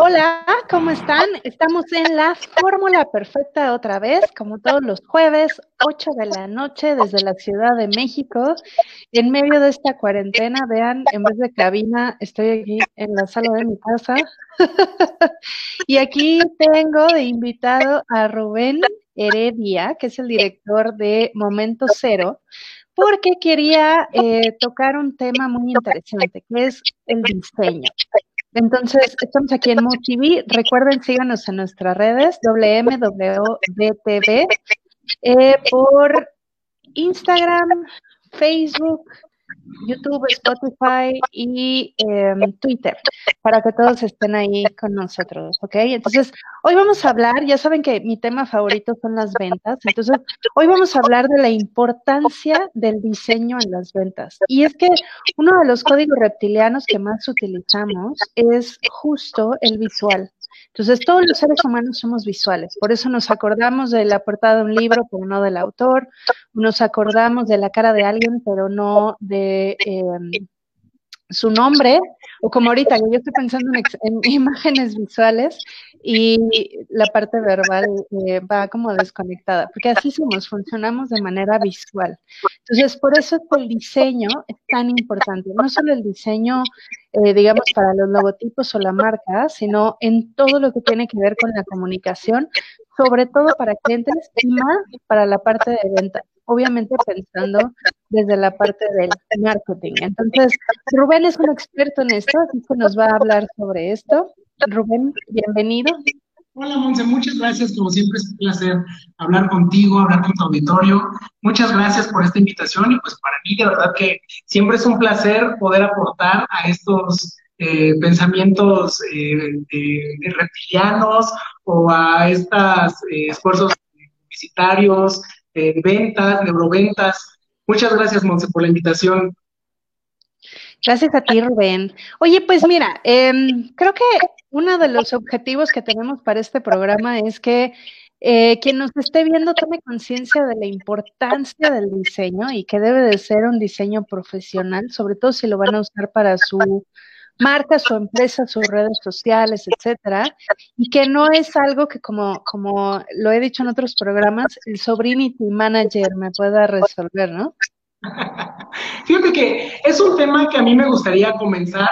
Hola, ¿cómo están? Estamos en la fórmula perfecta otra vez, como todos los jueves, 8 de la noche desde la Ciudad de México. En medio de esta cuarentena, vean, en vez de cabina, estoy aquí en la sala de mi casa. y aquí tengo de invitado a Rubén Heredia, que es el director de Momento Cero, porque quería eh, tocar un tema muy interesante, que es el diseño. Entonces, estamos aquí en MoTV. Recuerden, síganos en nuestras redes, WMWDTV, eh, por Instagram, Facebook, YouTube, Spotify y em, Twitter, para que todos estén ahí con nosotros, ¿ok? Entonces, hoy vamos a hablar, ya saben que mi tema favorito son las ventas, entonces, hoy vamos a hablar de la importancia del diseño en las ventas. Y es que uno de los códigos reptilianos que más utilizamos es justo el visual. Entonces, todos los seres humanos somos visuales, por eso nos acordamos de la portada de un libro, pero no del autor, nos acordamos de la cara de alguien, pero no de em, su nombre, o como ahorita, yo estoy pensando en, imágenes visuales y la parte verbal eh, va como desconectada, porque así somos, funcionamos de manera visual. Entonces, por eso el diseño es tan importante, no solo el diseño, eh, digamos, para los logotipos o la marca, sino en todo lo que tiene que ver con la comunicación, sobre todo para clientes y más para la parte de venta obviamente pensando desde la parte del marketing. Entonces, Rubén es un experto en esto, así que nos va a hablar sobre esto. Rubén, bienvenido. Hola, Monse, muchas gracias. Como siempre es un placer hablar contigo, hablar con tu auditorio. Muchas gracias por esta invitación y pues para mí de verdad que siempre es un placer poder aportar a estos eh, pensamientos eh, reptilianos o a estos eh, esfuerzos publicitarios, ventas, neuroventas. Muchas gracias, Monse, por la invitación. Gracias a ti, Rubén. Oye, pues mira, em, creo que uno de los objetivos que tenemos para este programa es que eh, quien nos esté viendo tome conciencia de la importancia del diseño y que debe de ser un diseño profesional, sobre todo si lo van a usar para su marca, su empresa, sus redes sociales, etcétera, y que no es algo que como, como lo he dicho en otros programas, el Sobrinity Manager me pueda resolver, ¿no? Fíjate que es un tema que a mí me gustaría comenzar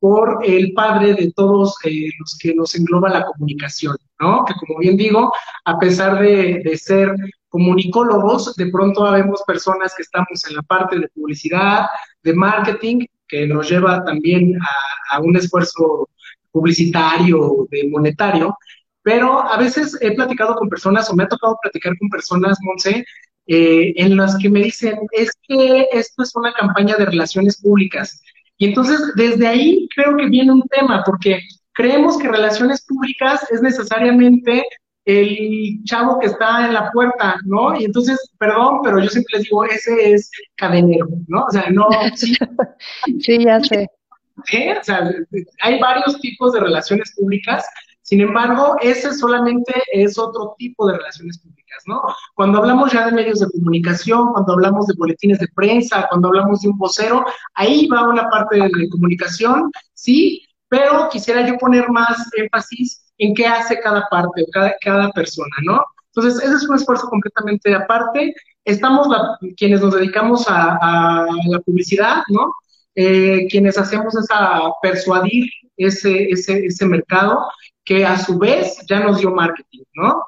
por el padre de todos eh, los que nos engloba la comunicación, ¿no? Que como bien digo, a pesar de, de ser comunicólogos, de pronto habemos personas que estamos en la parte de publicidad, de marketing, que nos lleva también a, un esfuerzo publicitario, de monetario, pero a veces he platicado con personas o me ha tocado platicar con personas, Monse, eh, en las que me dicen, es que esto es una campaña de relaciones públicas. Y entonces desde ahí creo que viene un tema, porque creemos que relaciones públicas es necesariamente el chavo que está en la puerta, ¿no? Y entonces, perdón, pero yo siempre les digo, ese es cadenero, ¿no? O sea, no. Sí, ya sé. ¿Sí? O sea, hay varios tipos de relaciones públicas, sin embargo, ese solamente es otro tipo de relaciones públicas, ¿no? Cuando hablamos ya de medios de comunicación, cuando hablamos de boletines de prensa, cuando hablamos de un vocero, ahí va una parte de comunicación, sí, pero quisiera yo poner más énfasis en qué hace cada parte, cada, cada persona, ¿no? Entonces, ese es un esfuerzo completamente aparte. Estamos quienes nos dedicamos a, la publicidad, ¿no? Eh, quienes hacemos esa persuadir ese, ese, ese mercado que a su vez ya nos dio marketing, ¿no?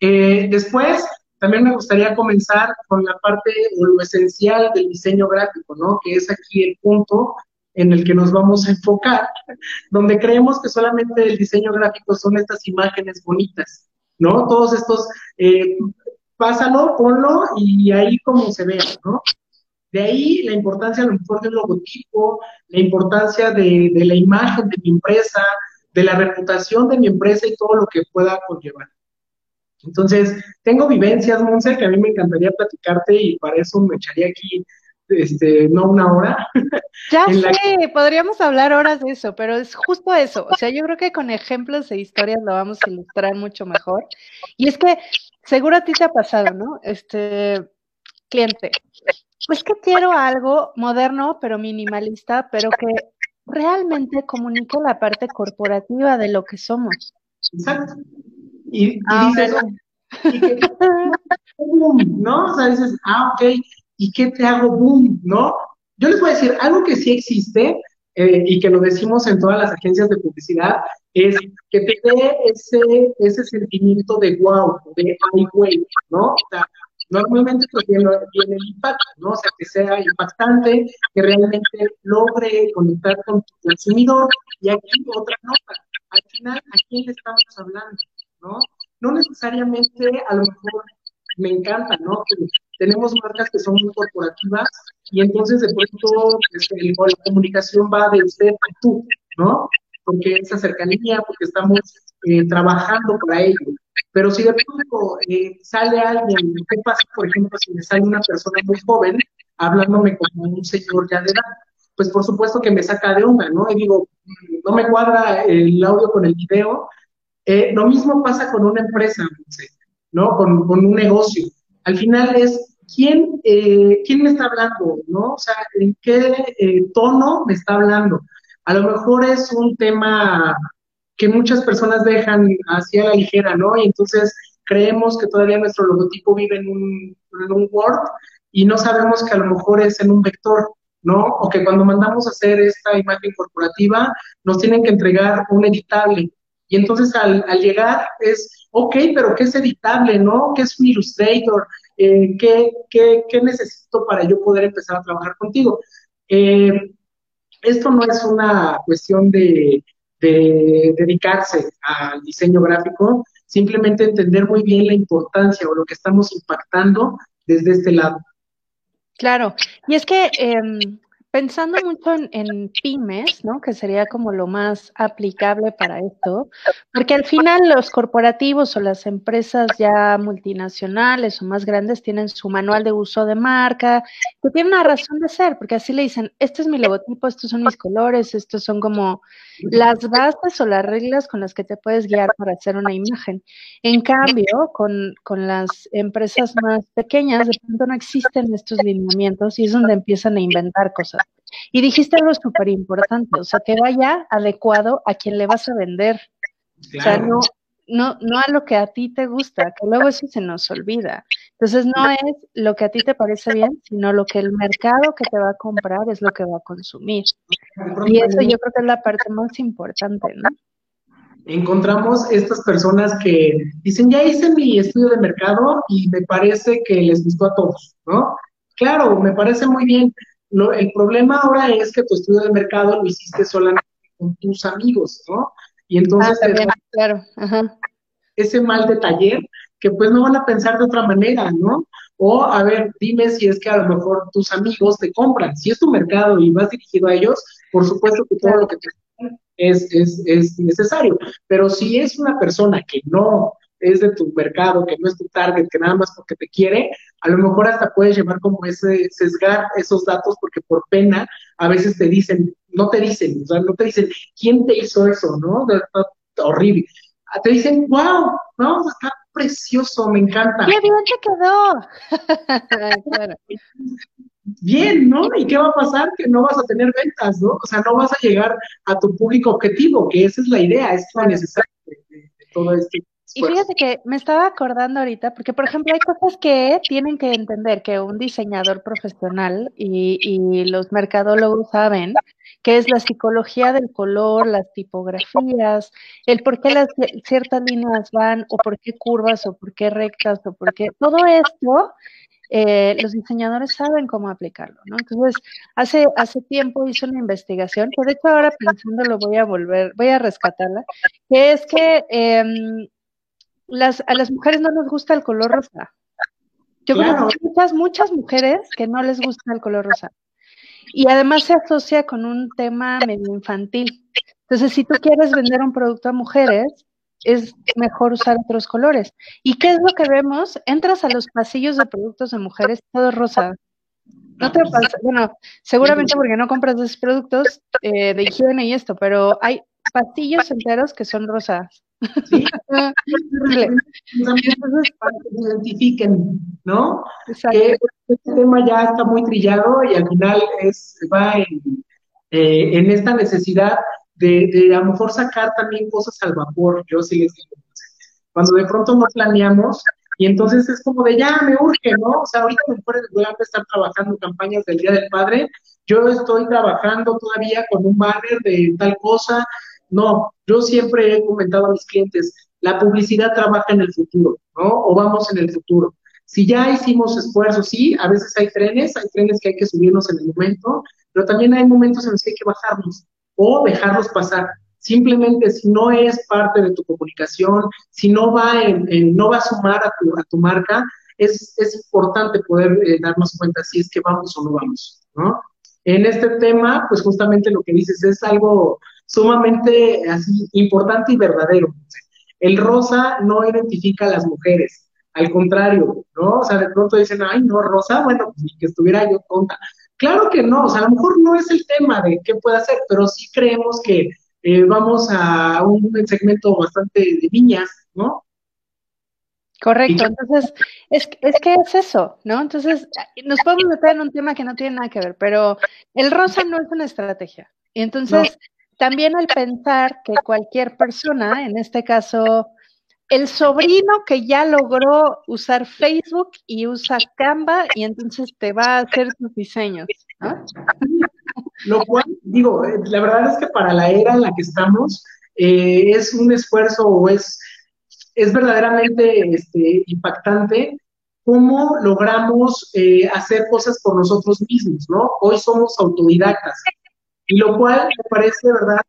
Eh, después, también me gustaría comenzar con la parte o lo esencial del diseño gráfico, ¿no? Que es aquí el punto en el que nos vamos a enfocar, donde creemos que solamente el diseño gráfico son estas imágenes bonitas, ¿no? Todos estos, eh, pásalo, ponlo y ahí como se vea, ¿no? De ahí la importancia a lo mejor del logotipo, la importancia de, de la imagen de mi empresa, de la reputación de mi empresa y todo lo que pueda conllevar. Entonces, tengo vivencias, Monse, que a mí me encantaría platicarte y para eso me echaría aquí este, no una hora. Ya sé, podríamos hablar horas de eso, pero es justo eso. O sea, yo creo que con ejemplos e historias lo vamos a ilustrar mucho mejor. Y es que seguro a ti te ha pasado, ¿no? Este cliente, pues que quiero algo moderno, pero minimalista, pero que realmente comunica la parte corporativa de lo que somos. Exacto. Y, y ah, dices, ¿no? O sea, dices, ah, ok, ¿y qué te hago boom, no? Yo les voy a decir, algo que sí existe, eh, y que lo decimos en todas las agencias de publicidad, es que te dé ese, ese sentimiento de wow, de ay, güey, ¿no? O sea, normalmente pues tiene, tiene el impacto, ¿no? O sea, que sea impactante, que realmente logre conectar con tu consumidor. Y aquí otra nota, al final, ¿a quién le estamos hablando? ¿No? No necesariamente, a lo mejor, me encanta, ¿no? Tenemos marcas que son muy corporativas y entonces de pronto este, la comunicación va de usted a tú, ¿no? Porque esa cercanía, porque estamos eh, trabajando para ello. Pero si de pronto eh, sale alguien, ¿qué pasa, por ejemplo, si me sale una persona muy joven hablándome como un señor ya de edad? Pues por supuesto que me saca de onda, ¿no? Y digo, no me cuadra el audio con el video. Eh, lo mismo pasa con una empresa, ¿no? Con un negocio. Al final es quién, eh, quién me está hablando, ¿no? O sea, en qué eh, tono me está hablando. A lo mejor es un tema que muchas personas dejan hacia la ligera, ¿no? Y entonces creemos que todavía nuestro logotipo vive en un, en un Word y no sabemos que a lo mejor es en un vector, ¿no? O que cuando mandamos a hacer esta imagen corporativa nos tienen que entregar un editable. Y entonces al, al llegar es, ok, pero ¿qué es editable, no? ¿Qué es un Illustrator? Eh, ¿qué, necesito para yo poder empezar a trabajar contigo? Eh, esto no es una cuestión de, dedicarse al diseño gráfico, simplemente entender muy bien la importancia o lo que estamos impactando desde este lado. Claro, y es que em, pensando mucho en, pymes, ¿no? Que sería como lo más aplicable para esto, porque al final los corporativos o las empresas ya multinacionales o más grandes tienen su manual de uso de marca, que tiene una razón de ser, porque así le dicen, este es mi logotipo, estos son mis colores, estos son como las bases o las reglas con las que te puedes guiar para hacer una imagen. En cambio, con, con las empresas más pequeñas, de pronto no existen estos lineamientos y es donde empiezan a inventar cosas. Y dijiste algo súper importante, o sea, que vaya adecuado a quien le vas a vender. O sea, no, no, no a lo que a ti te gusta, que luego eso se nos olvida. Entonces no es lo que a ti te parece bien, sino lo que el mercado que te va a comprar es lo que va a consumir. Y eso yo creo que es la parte más importante, ¿no? Encontramos estas personas que dicen, ya hice mi estudio de mercado y me parece que les gustó a todos, ¿no? Claro, me parece muy bien, el problema ahora es que tu estudio de mercado lo hiciste solamente con tus amigos, ¿no? Y entonces ah, claro. ese mal de taller que pues no van a pensar de otra manera, ¿no? O a ver, dime si es que a lo mejor tus amigos te compran. Si es tu mercado y vas dirigido a ellos, por supuesto que todo lo que te es, es, es necesario. Pero si es una persona que no es de tu mercado, que no es tu target, que nada más porque te quiere, a lo mejor hasta puedes llevar como ese, sesgar esos datos porque por pena a veces te dicen, no te dicen, o sea, no te dicen, ¿quién te hizo eso, no? horrible. Ah, te dicen, wow, ¿no? Está precioso, me encanta. ¡Qué bien te quedó! Bien, ¿no? ¿Y qué va a pasar? Que no vas a tener ventas, ¿no? O sea, no vas a llegar a tu público objetivo, que esa es la idea, es lo necesario de todo esto. Y fíjate que me estaba acordando ahorita, porque por ejemplo hay cosas que tienen que entender que un diseñador profesional y, y, los mercadólogos saben, que es la psicología del color, las tipografías, el por qué las ciertas líneas van, o por qué curvas, o por qué rectas, o por qué todo esto, eh, los diseñadores saben cómo aplicarlo, ¿no? Entonces, hace, hace tiempo hice una investigación, que de hecho ahora pensando lo voy a volver, voy a rescatarla, que es que eh, las, a las mujeres no nos gusta el color rosa. Yo conozco muchas, muchas mujeres que no les gusta el color rosa. Y además se asocia con un tema medio infantil. Entonces, si tú quieres vender un producto a mujeres, es mejor usar otros colores. ¿Y qué es lo que vemos? Entras a los pasillos de productos de mujeres, todo rosa. No te pasa, bueno, seguramente porque no compras esos productos eh, de higiene y esto, pero hay pasillos enteros que son rosas. ¿Sí? para que se identifiquen, ¿no? Que este tema ya está muy trillado y al final es, va en, eh, en esta necesidad de, de, a lo mejor sacar también cosas al vapor, yo sí les digo, cuando de pronto no planeamos, y entonces es como de ya me urge, ¿no? O sea, ahorita me voy a empezar trabajando campañas del Día del Padre, yo estoy trabajando todavía con un banner de tal cosa. No, yo siempre he comentado a mis clientes, la publicidad trabaja en el futuro, ¿no? O vamos en el futuro. Si ya hicimos esfuerzos, sí, a veces hay trenes, hay trenes que hay que subirnos en el momento, pero también hay momentos en los que hay que bajarnos o dejarlos pasar. Simplemente si no es parte de tu comunicación, si no va en, no va a sumar a tu, a tu marca, es, es importante poder eh, darnos cuenta si es que vamos o no vamos, ¿no? En este tema, pues justamente lo que dices es algo sumamente así importante y verdadero. El rosa no identifica a las mujeres, al contrario, ¿no? O sea, de pronto dicen, ay, no, rosa, bueno, pues ni que estuviera yo tonta. Claro que no, o sea, a lo mejor no es el tema de qué puede hacer, pero sí creemos que eh, vamos a un segmento bastante de niñas, ¿no? Correcto, entonces es, es que es eso, ¿no? Entonces nos podemos meter en un tema que no tiene nada que ver, pero el rosa no es una estrategia. Y entonces también al pensar que cualquier persona, en este caso el sobrino que ya logró usar Facebook y usa Canva y entonces te va a hacer tus diseños, ¿no? Lo cual, digo, eh, la verdad es que para la era en la que estamos, eh, es un esfuerzo o es, es verdaderamente este, impactante cómo logramos eh, hacer cosas por nosotros mismos, ¿no? Hoy somos autodidactas, y lo cual me parece, ¿verdad?,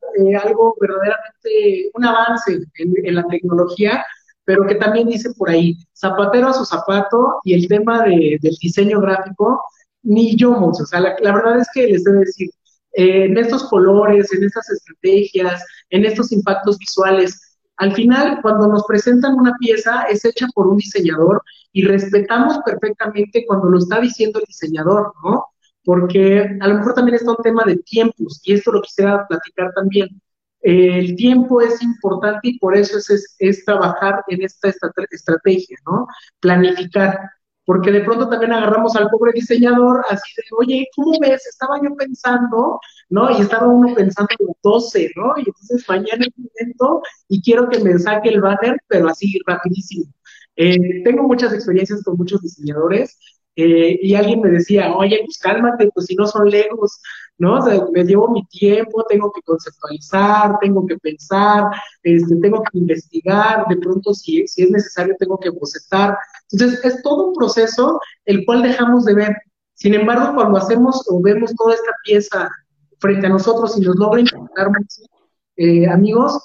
algo verdaderamente, un avance en, la tecnología, pero que también dice por ahí, zapatero a su zapato y el tema de, del diseño gráfico, ni yo, o sea, la, la verdad es que les debo decir, eh, en estos colores, en estas estrategias, en estos impactos visuales. Al final, cuando nos presentan una pieza, es hecha por un diseñador y respetamos perfectamente cuando lo está diciendo el diseñador, ¿no? Porque a lo mejor también está un tema de tiempos y esto lo quisiera platicar también. el tiempo es importante y por eso es, es trabajar en esta estrategia, ¿no? Planificar porque de pronto también agarramos al pobre diseñador así de, oye, ¿cómo ves? Estaba yo pensando, ¿no? Y estaba uno pensando en 12, ¿no? Y entonces mañana es momento y quiero que me saque el banner, pero así rapidísimo. Eh, tengo muchas experiencias con muchos diseñadores eh, y alguien me decía, oye, pues cálmate, pues si no son legos, ¿no? Me llevo mi tiempo, tengo que conceptualizar, tengo que pensar, este, tengo que investigar, de pronto si, si es necesario tengo que bocetar. Entonces, es todo un proceso el cual dejamos de ver. Sin embargo, cuando hacemos o vemos toda esta pieza frente a nosotros y nos logra impactar eh, amigos,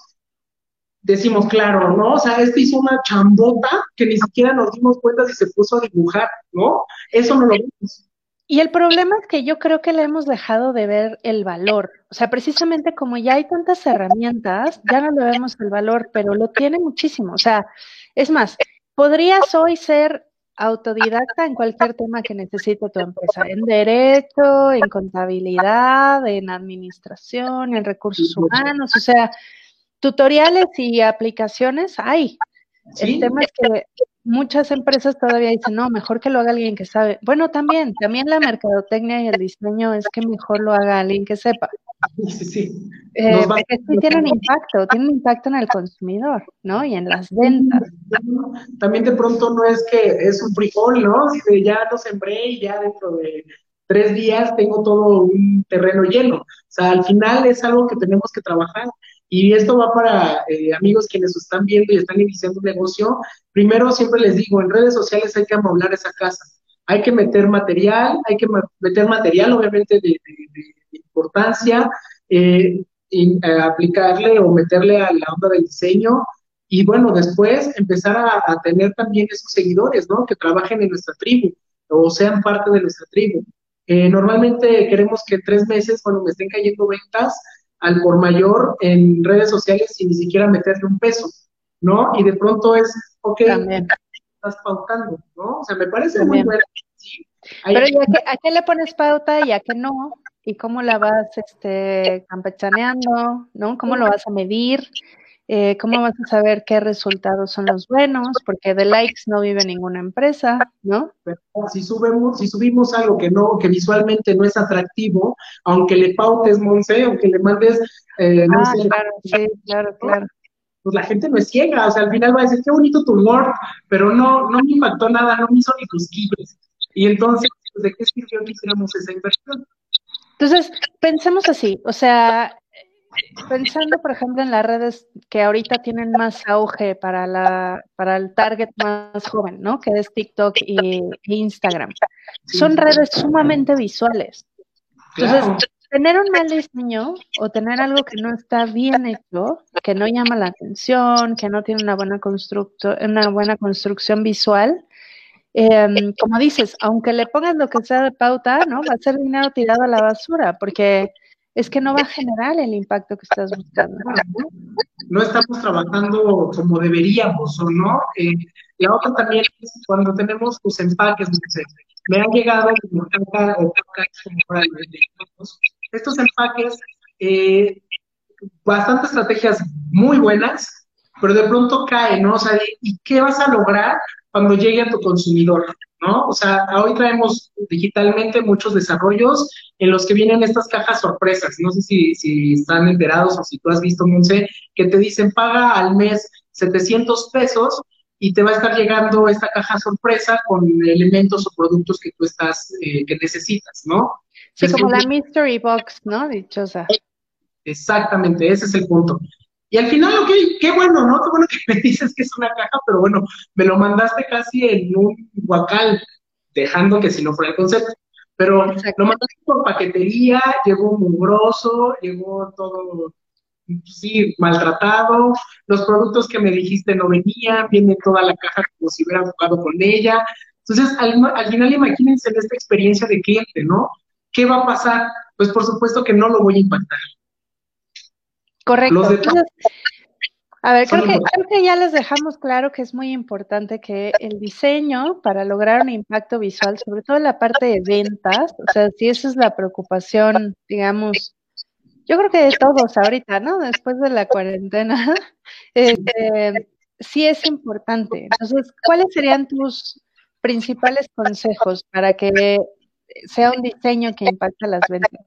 decimos, claro, ¿no? O sea, este hizo una chambota que ni siquiera nos dimos cuenta si se puso a dibujar, ¿no? Eso no lo vemos. Y el problema es que yo creo que le hemos dejado de ver el valor. O sea, precisamente como ya hay tantas herramientas, ya no le vemos el valor, pero lo tiene muchísimo. O sea, es más, podrías hoy ser autodidacta en cualquier tema que necesite tu empresa, en derecho, en contabilidad, en administración, en recursos humanos, o sea, tutoriales y aplicaciones hay. El tema es que muchas empresas todavía dicen, no, mejor que lo haga alguien que sabe. Bueno, también, también la mercadotecnia y el diseño es que mejor lo haga alguien que sepa. Sí, sí. Eh, porque sí tienen impacto, tienen impacto en el consumidor, ¿no? Y en las ventas. También de pronto no es que es un frijol, ¿no? Si ya lo sembré y ya dentro de tres días tengo todo un terreno lleno. O sea, al final es algo que tenemos que trabajar. Y esto va para eh, amigos quienes están viendo y están iniciando un negocio. Primero, siempre les digo, en redes sociales hay que amoblar esa casa. Hay que meter material, hay que meter material, obviamente, de importancia, eh, eh, aplicarle o meterle a la onda del diseño y bueno, después empezar a, tener también esos seguidores, ¿no? Que trabajen en nuestra tribu o sean parte de nuestra tribu. Eh, normalmente queremos que tres meses, bueno, me estén cayendo ventas al por mayor en redes sociales sin ni siquiera meterle un peso, ¿no? Y de pronto es, ok, estás pautando, ¿no? O sea, me parece muy bueno. Pero ¿a qué le pones pauta y a qué no? y cómo la vas este, campechaneando, ¿no? ¿Cómo lo vas a medir? Eh, ¿Cómo vas a saber qué resultados son los buenos? Porque de likes no vive ninguna empresa, ¿no? si subimos, si subimos algo que no, que visualmente no es atractivo, aunque le pautes, Monse, aunque le mandes, eh, no ah, claro, sí, claro, claro. Pues la gente no es ciega, o sea, al final va a decir, qué bonito tu humor, pero no, no me impactó nada, no me hizo ni cosquillas. Y entonces, ¿de qué sirvió que hiciéramos esa inversión? Entonces, pensemos así, o sea, pensando, por ejemplo, en las redes que ahorita tienen más auge para, la, para el target más joven, ¿no? Que es TikTok y, Instagram. Son redes sumamente visuales. Entonces, tener un mal diseño o tener algo que no está bien hecho, que no llama la atención, que no tiene una buena, una buena construcción visual, em, como dices, aunque le pongas lo que sea de pauta, ¿no? Va a ser dinero tirado a la basura, porque es que no va a generar el impacto que estás buscando. No estamos trabajando como deberíamos, ¿o no? Eh, la otra también es cuando tenemos los empaques, me han llegado como caca o caca, estos empaques, eh, bastantes estrategias muy buenas, pero de pronto caen, ¿no? O sea, ¿y qué vas a lograr cuando llegue a tu consumidor? ¿no? O sea, hoy traemos digitalmente muchos desarrollos en los que vienen estas cajas sorpresas. No sé si, si están enterados o si tú has visto, Monse, que te dicen paga al mes 700 pesos y te va a estar llegando esta caja sorpresa con elementos o productos que tú estás, eh, que necesitas, ¿no? Sí, como la mystery box, ¿no? Dichosa. Exactamente, ese es el punto. Y al final, ok, qué bueno, ¿no? Qué bueno que me dices que es una caja, pero bueno, me lo mandaste casi en un guacal, dejando que si no fuera el concepto. Pero lo mandaste por paquetería, llegó mugroso, llegó todo, sí, maltratado, los productos que me dijiste no venían, viene toda la caja como si hubiera jugado con ella. Entonces, al, al final imagínense en esta experiencia de cliente, ¿no? ¿Qué va a pasar? Pues por supuesto que no lo voy a impactar. Correcto. a ver, creo que, creo que, ya les dejamos claro que es muy importante que el diseño, para lograr un impacto visual, sobre todo en la parte de ventas, o sea, si esa es la preocupación, digamos, yo creo que de todos ahorita, ¿no? Después de la cuarentena, este, sí es importante. Entonces, ¿cuáles serían tus principales consejos para que sea un diseño que impacte las ventas?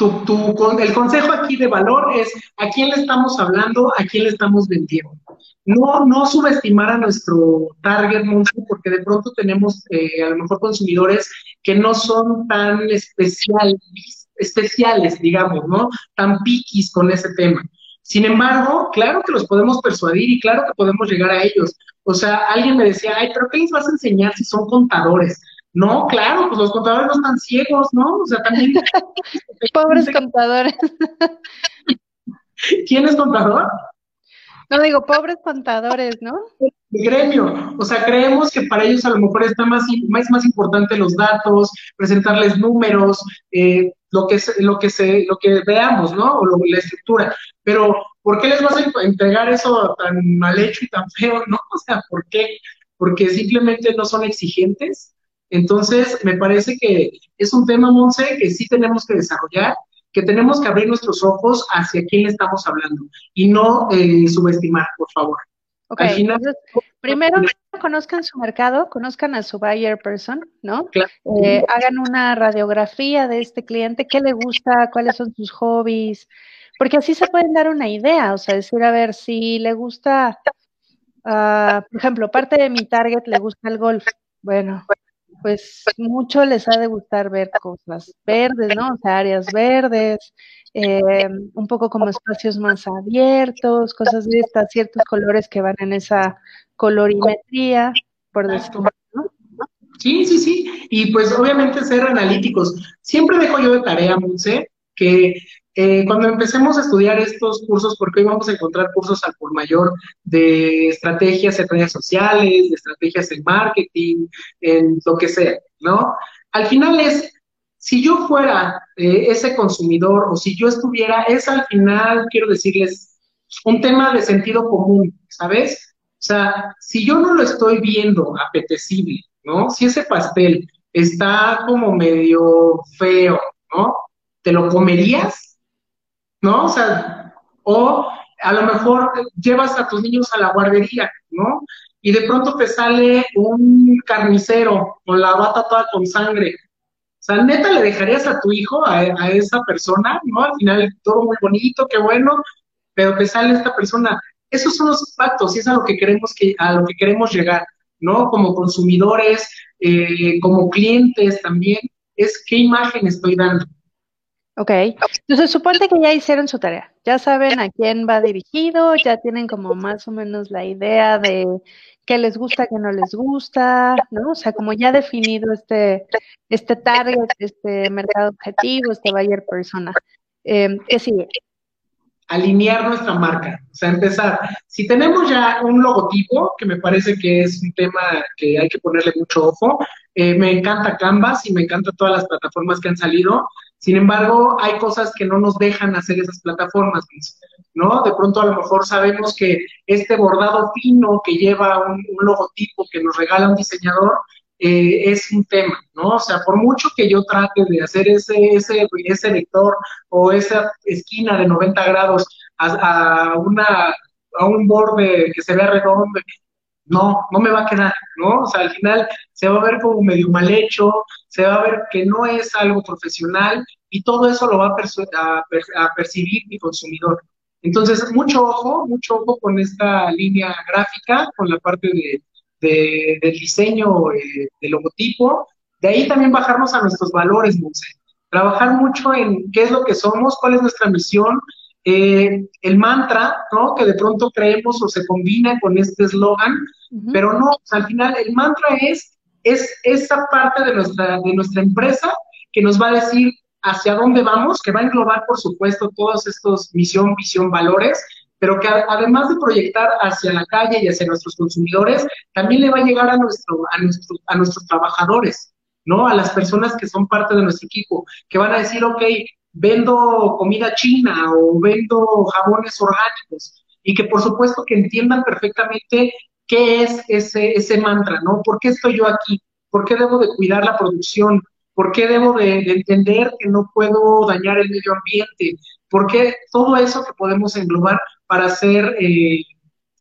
El consejo aquí de valor es a quién le estamos hablando, a quién le estamos vendiendo. No, no subestimar a nuestro target porque de pronto tenemos eh, a lo mejor consumidores que no son tan especial, especiales, digamos, ¿no? Tan piquis con ese tema. Sin embargo, claro que los podemos persuadir y claro que podemos llegar a ellos. O sea, alguien me decía, ay, pero ¿qué les vas a enseñar si son contadores? No, claro, pues los contadores no están ciegos, ¿no? O sea, también. Pobres contadores. ¿Quién es contador? No digo, pobres contadores, ¿no? El gremio. O sea, creemos que para ellos a lo mejor está más, más, más importante los datos, presentarles números, eh, lo que lo que se, lo que veamos, ¿no? O la estructura. Pero, ¿por qué les vas a entregar eso tan mal hecho y tan feo, no? O sea, ¿por qué? Porque simplemente no son exigentes entonces, me parece que es un tema, Monse, que sí tenemos que desarrollar, que tenemos que abrir nuestros ojos hacia quién le estamos hablando y no eh, subestimar, por favor. Ok, primero conozcan su mercado, conozcan a su buyer person, ¿no? Eh, hagan una radiografía de este cliente, qué le gusta, cuáles son sus hobbies, porque así se pueden dar una idea, o sea, decir, a ver, si le gusta, uh, por ejemplo, parte de mi target le gusta el golf, bueno, pues mucho les ha de gustar ver cosas verdes, ¿no? O sea, áreas verdes, eh, un poco como espacios más abiertos, cosas de estas, ciertos colores que van en esa colorimetría, por decirlo, ¿no? Sí, sí, sí. Y pues obviamente ser analíticos. Siempre dejo yo de tarea, Monse, que eh, cuando empecemos a estudiar estos cursos, porque hoy vamos a encontrar cursos al por mayor de estrategias en redes sociales, de estrategias en marketing, en lo que sea, ¿no? Al final es, si yo fuera eh, ese consumidor o si yo estuviera, es al final, quiero decirles, un tema de sentido común, ¿sabes? O sea, si yo no lo estoy viendo apetecible, ¿no? Si ese pastel está como medio feo, ¿no? ¿Te lo comerías? ¿No? O sea, o A lo mejor llevas a tus niños a la guardería, ¿no? Y de pronto te sale un carnicero con la bata toda con sangre. O sea, neta, ¿le dejarías a tu hijo, a, esa persona, ¿no? Al final todo muy bonito, qué bueno, pero te sale esta persona. Esos son los pactos y es a lo que queremos, que, a lo que queremos llegar, ¿no? Como consumidores, eh, como clientes también, es qué imagen estoy dando. Ok, entonces suponte que ya hicieron su tarea, ya saben a quién va dirigido, ya tienen como más o menos la idea de qué les gusta, qué no les gusta, ¿no? O sea, como ya definido este, este target, este mercado objetivo, este buyer persona. Eh, ¿Qué sigue? alinear nuestra marca, o sea, empezar. Si tenemos ya un logotipo, que me parece que es un tema que hay que ponerle mucho ojo, eh, me encanta Canvas y me encanta todas las plataformas que han salido, sin embargo, hay cosas que no nos dejan hacer esas plataformas, ¿no? De pronto a lo mejor sabemos que este bordado fino que lleva un, logotipo que nos regala un diseñador, eh, es un tema, ¿no? O sea, por mucho que yo trate de hacer ese, ese, ese vector o esa esquina de 90 grados a, una, a un borde que se vea redondo, no, no me va a quedar, ¿no? O sea, al final se va a ver como medio mal hecho, se va a ver que no es algo profesional y todo eso lo va a, a percibir mi consumidor. Entonces, mucho ojo, mucho ojo con esta línea gráfica, con la parte de, de, del diseño eh, del logotipo, de ahí también bajarnos a nuestros valores, Monse. Trabajar mucho en qué es lo que somos, cuál es nuestra misión, eh, el mantra, ¿no? Que de pronto creemos o se combina con este eslogan, pero no, al final el mantra es, es esa parte de nuestra, de nuestra empresa que nos va a decir hacia dónde vamos, que va a englobar, por supuesto, todos estos misión, visión, valores, pero que además de proyectar hacia la calle y hacia nuestros consumidores, también le va a llegar a, nuestro, a, nuestro, a nuestros trabajadores, ¿no? A las personas que son parte de nuestro equipo, que van a decir, ok, vendo comida china o vendo jabones orgánicos, y que por supuesto que entiendan perfectamente qué es ese, ese mantra, ¿no? ¿Por qué estoy yo aquí? ¿Por qué debo de cuidar la producción? ¿Por qué debo de, de entender que no puedo dañar el medio ambiente? ¿Por qué todo eso que podemos englobar para hacer, eh,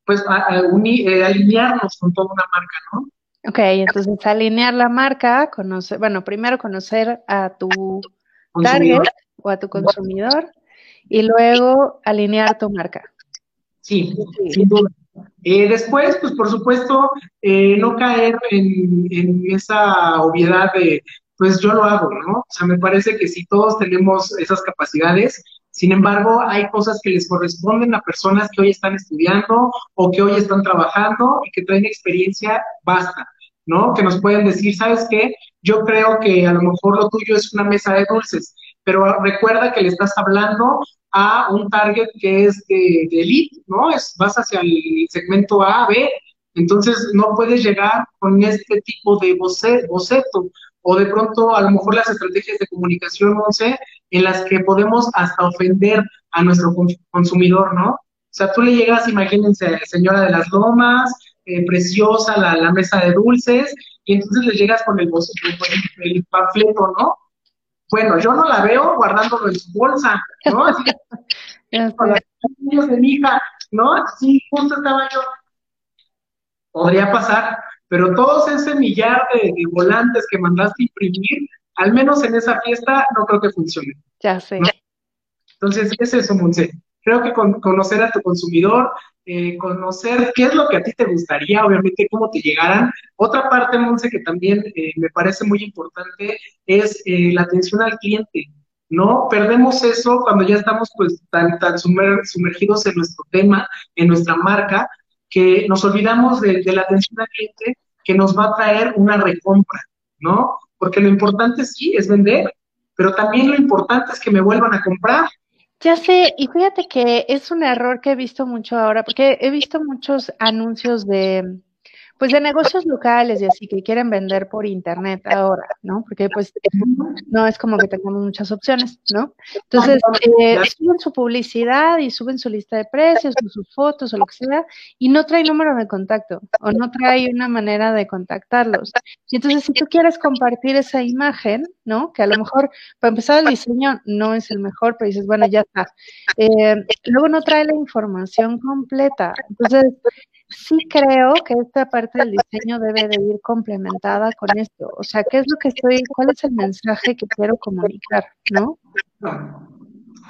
pues, eh, alinearnos con toda una marca, ¿no? Ok, entonces alinear la marca, conocer, bueno, primero conocer a tu target o a tu consumidor y luego alinear tu marca. Sí, sin duda. Eh, después, pues por supuesto, no caer en, en, esa obviedad de, pues yo lo hago, ¿no? O sea, me parece que si todos tenemos esas capacidades, sin embargo, hay cosas que les corresponden a personas que hoy están estudiando o que hoy están trabajando y que traen experiencia basta, ¿no? Que nos pueden decir, ¿sabes qué? Yo creo que a lo mejor lo tuyo es una mesa de dulces, pero recuerda que le estás hablando a un target que es de, elite, ¿no? Es, vas hacia el segmento A, B, entonces no puedes llegar con este tipo de boceto o de pronto a lo mejor las estrategias de comunicación, no sé, en las que podemos hasta ofender a nuestro consumidor, ¿no? O sea, tú le llegas, imagínense, señora de las lomas, eh, preciosa, la, mesa de dulces, y entonces le llegas con el, el, panfleto, ¿no? Bueno, yo no la veo guardándolo en su bolsa, ¿no? Así, con los niños de mi hija, ¿no? Sí, justo estaba yo. Podría pasar, pero todos ese millar de, volantes que mandaste imprimir, al menos en esa fiesta, no creo que funcione. Ya sé. Entonces, ¿qué es eso, Monse? Creo que con, conocer a tu consumidor, eh, conocer qué es lo que a ti te gustaría, obviamente, cómo te llegaran. Otra parte, Monse, que también eh, me parece muy importante, es eh, la atención al cliente. ¿no? Perdemos eso cuando ya estamos pues tan, tan sumergidos en nuestro tema, en nuestra marca, que nos olvidamos de, la atención al cliente que nos va a traer una recompra, ¿no? Porque lo importante sí es vender, pero también lo importante es que me vuelvan a comprar. Ya sé, y fíjate que es un error que he visto mucho ahora, porque he visto muchos anuncios de, pues de negocios locales y así que quieren vender por internet ahora, ¿no? Porque pues no es como que tengamos muchas opciones, ¿no? Entonces, eh, suben su publicidad y suben su lista de precios o sus fotos o lo que sea y no trae número de contacto o no trae una manera de contactarlos. Y entonces, si tú quieres compartir esa imagen, ¿no? Que a lo mejor, para empezar, el diseño no es el mejor, pero dices, bueno, ya está. Eh, luego no trae la información completa. Entonces, sí creo que esta parte del diseño debe de ir complementada con esto. O sea, ¿qué es lo que estoy, cuál es el mensaje que quiero comunicar, no?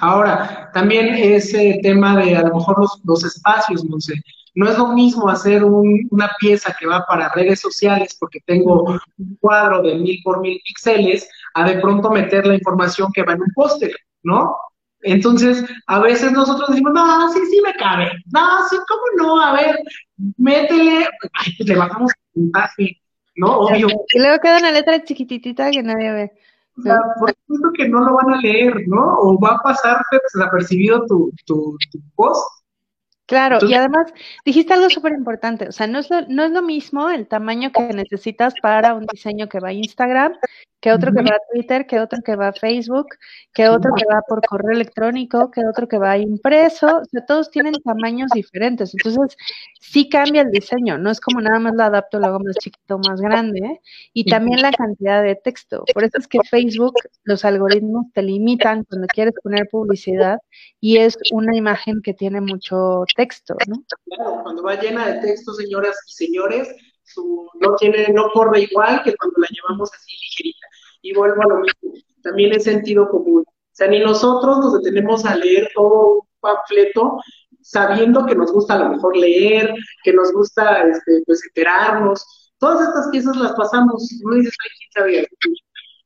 Ahora, también ese tema de a lo mejor los, espacios, no sé, no es lo mismo hacer una pieza que va para redes sociales porque tengo un cuadro de mil por mil píxeles a de pronto meter la información que va en un póster, ¿no? Entonces, a veces nosotros decimos, no, sí, sí me cabe. No, sí, ¿cómo no? A ver, métele. Ay, pues le bajamos el puntaje, ¿no? Obvio. Y luego queda una letra chiquititita que nadie ve. O sea, por supuesto que no lo van a leer, ¿no? O va a pasar desapercibido tu, tu, tu post Claro, y además dijiste algo súper importante, o sea, no es, lo, no es lo mismo el tamaño que necesitas para un diseño que va a Instagram, que otro que va a Twitter, que otro que va a Facebook, que otro que va por correo electrónico, que otro que va impreso, o sea, todos tienen tamaños diferentes, entonces sí cambia el diseño, no es como nada más lo adapto, lo hago más chiquito, más grande, y también la cantidad de texto, por eso es que Facebook, los algoritmos te limitan cuando quieres poner publicidad y es una imagen que tiene mucho texto, ¿no? Claro, cuando va llena de texto, señoras y señores, su, no tiene, no corre igual que cuando la llevamos así ligerita. Y vuelvo a lo mismo, también es sentido común. O sea, ni nosotros nos detenemos a leer todo un panfleto sabiendo que nos gusta a lo mejor leer, que nos gusta este, pues enterarnos. Todas estas piezas las pasamos, no dices, ay, quién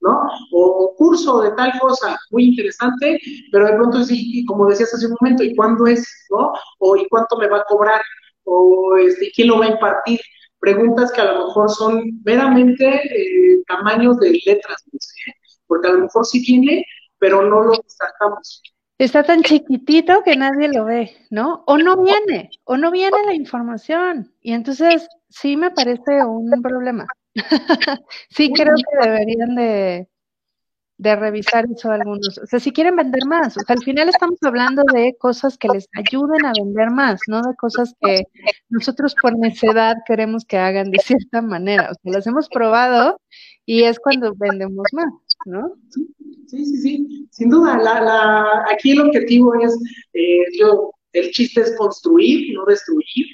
¿no? O curso de tal cosa, muy interesante, pero de pronto sí, como decías hace un momento, ¿y cuándo es, no? O ¿y cuánto me va a cobrar? O este, ¿quién lo va a impartir? Preguntas que a lo mejor son meramente eh, tamaños de letras, no sé, porque a lo mejor sí viene, pero no lo destacamos. Está tan chiquitito que nadie lo ve, ¿no? O no viene, o no viene la información. Y entonces sí me parece un problema. sí, creo que deberían de, de revisar eso algunos. O sea, si quieren vender más, o sea, al final estamos hablando de cosas que les ayuden a vender más, no de cosas que nosotros por necedad queremos que hagan de cierta manera. O sea, las hemos probado y es cuando vendemos más, ¿no? Sí, sí, sí, sin duda. La, la, aquí el objetivo es, eh, yo, el chiste es construir, no destruir.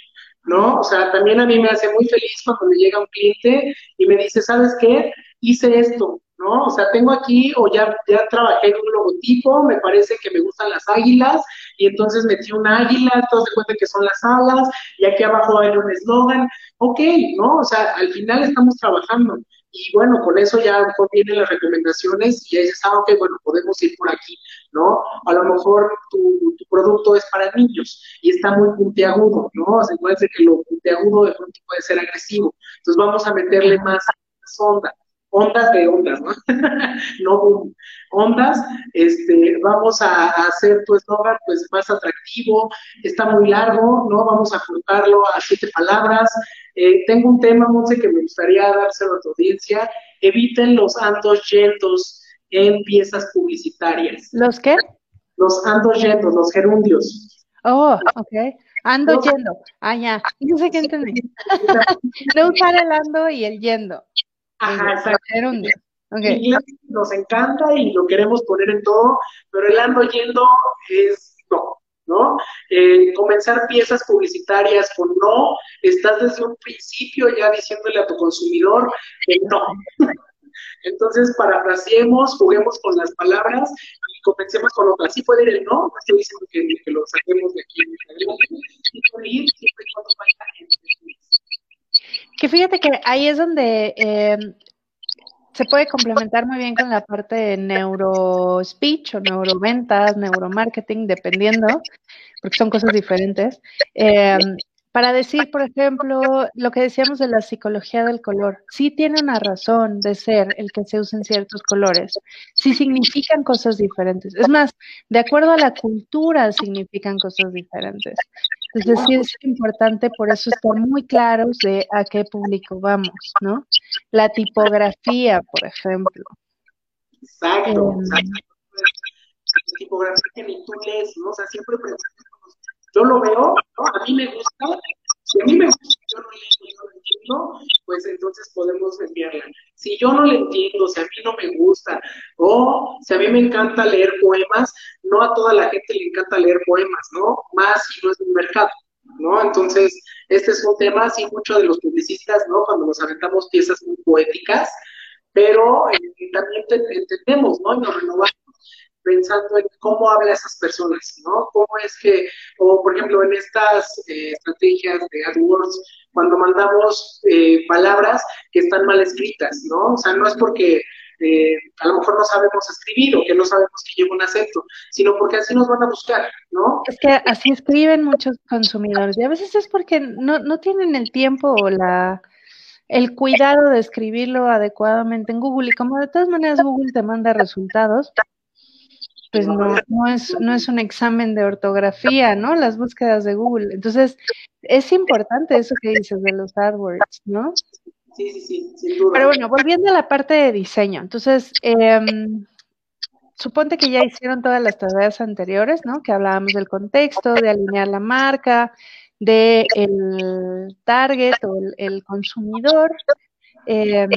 ¿no? O sea, también a mí me hace muy feliz cuando me llega un cliente y me dice, ¿sabes qué? Hice esto, ¿no? O sea, tengo aquí o ya, ya trabajé en un logotipo, me parece que me gustan las águilas y entonces metí una águila, se cuenta que son las alas y aquí abajo hay un eslogan, ok, ¿no? O sea, al final estamos trabajando. Y bueno, con eso ya vienen las recomendaciones y ya dices, ah, ok, bueno, podemos ir por aquí, ¿no? A lo mejor tu, producto es para niños y está muy puntiagudo, ¿no? O sea, puede ser que lo puntiagudo de pronto puede ser agresivo. Entonces vamos a meterle más ondas, ondas de ondas, ¿no? no ondas, este, vamos a, hacer tu eslogan pues más atractivo, está muy largo, ¿no? Vamos a cortarlo a siete palabras. Eh, tengo un tema, Monse, que me gustaría dárselo a tu audiencia. Eviten los andos yentos en piezas publicitarias. ¿Los qué? Los andos yentos, los gerundios. Oh, ok. Ando yendo. Ah, ya. No sé qué entendí. no usar el ando y el yendo. Ajá, exacto. Gerundio. Okay. nos encanta y lo queremos poner en todo, pero el ando yendo es no, ¿no? Eh, comenzar piezas publicitarias con no, estás desde un principio ya diciéndole a tu consumidor que no. Entonces, parafraseemos, juguemos con las palabras y comencemos con otras. Sí puede ir el no, no estoy diciendo que, lo saquemos de aquí. Y puede ir siempre y cuando vaya Que fíjate que ahí es donde eh, se puede complementar muy bien con la parte de neurospeech o neuroventas, neuromarketing, dependiendo, porque son cosas diferentes. Eh, para decir, por ejemplo, lo que decíamos de la psicología del color, sí tiene una razón de ser el que se usen ciertos colores, sí significan cosas diferentes. Es más, de acuerdo a la cultura significan cosas diferentes. Entonces sí es importante por eso estar muy claros de a qué público vamos, ¿no? La tipografía, por ejemplo. Exacto, exacto. La tipografía que ni tú lees, ¿no? O sea, siempre yo lo veo, ¿no? A mí me gusta, si a mí me gusta, yo no no entiendo, pues entonces podemos enviarla. Si yo no le entiendo, si a mí no me gusta, o si a mí me encanta leer poemas, no a toda la gente le encanta leer poemas, ¿no? Más si no es un mercado. ¿no? Entonces, este es un tema, así mucho de los publicistas, ¿no? Cuando nos aventamos piezas muy poéticas, pero eh, también entendemos, ¿no? Y nos renovamos pensando en cómo habla esas personas, ¿no? Cómo es que, o por ejemplo, en estas eh, estrategias de AdWords, cuando mandamos eh, palabras que están mal escritas, ¿no? O sea, no es porque eh, a lo mejor no sabemos escribir o que no sabemos que lleva un acento, sino porque así nos van a buscar, ¿no? Es que así escriben muchos consumidores y a veces es porque no, no tienen el tiempo o la el cuidado de escribirlo adecuadamente en Google y como de todas maneras Google te manda resultados, pues no, no, es, no es un examen de ortografía, ¿no? Las búsquedas de Google. Entonces, es importante eso que dices de los AdWords, ¿no? Sí, sí, sí, Pero bueno, volviendo a la parte de diseño. Entonces, eh, suponte que ya hicieron todas las tareas anteriores, ¿no? Que hablábamos del contexto, de alinear la marca, de el target o el, consumidor, eh,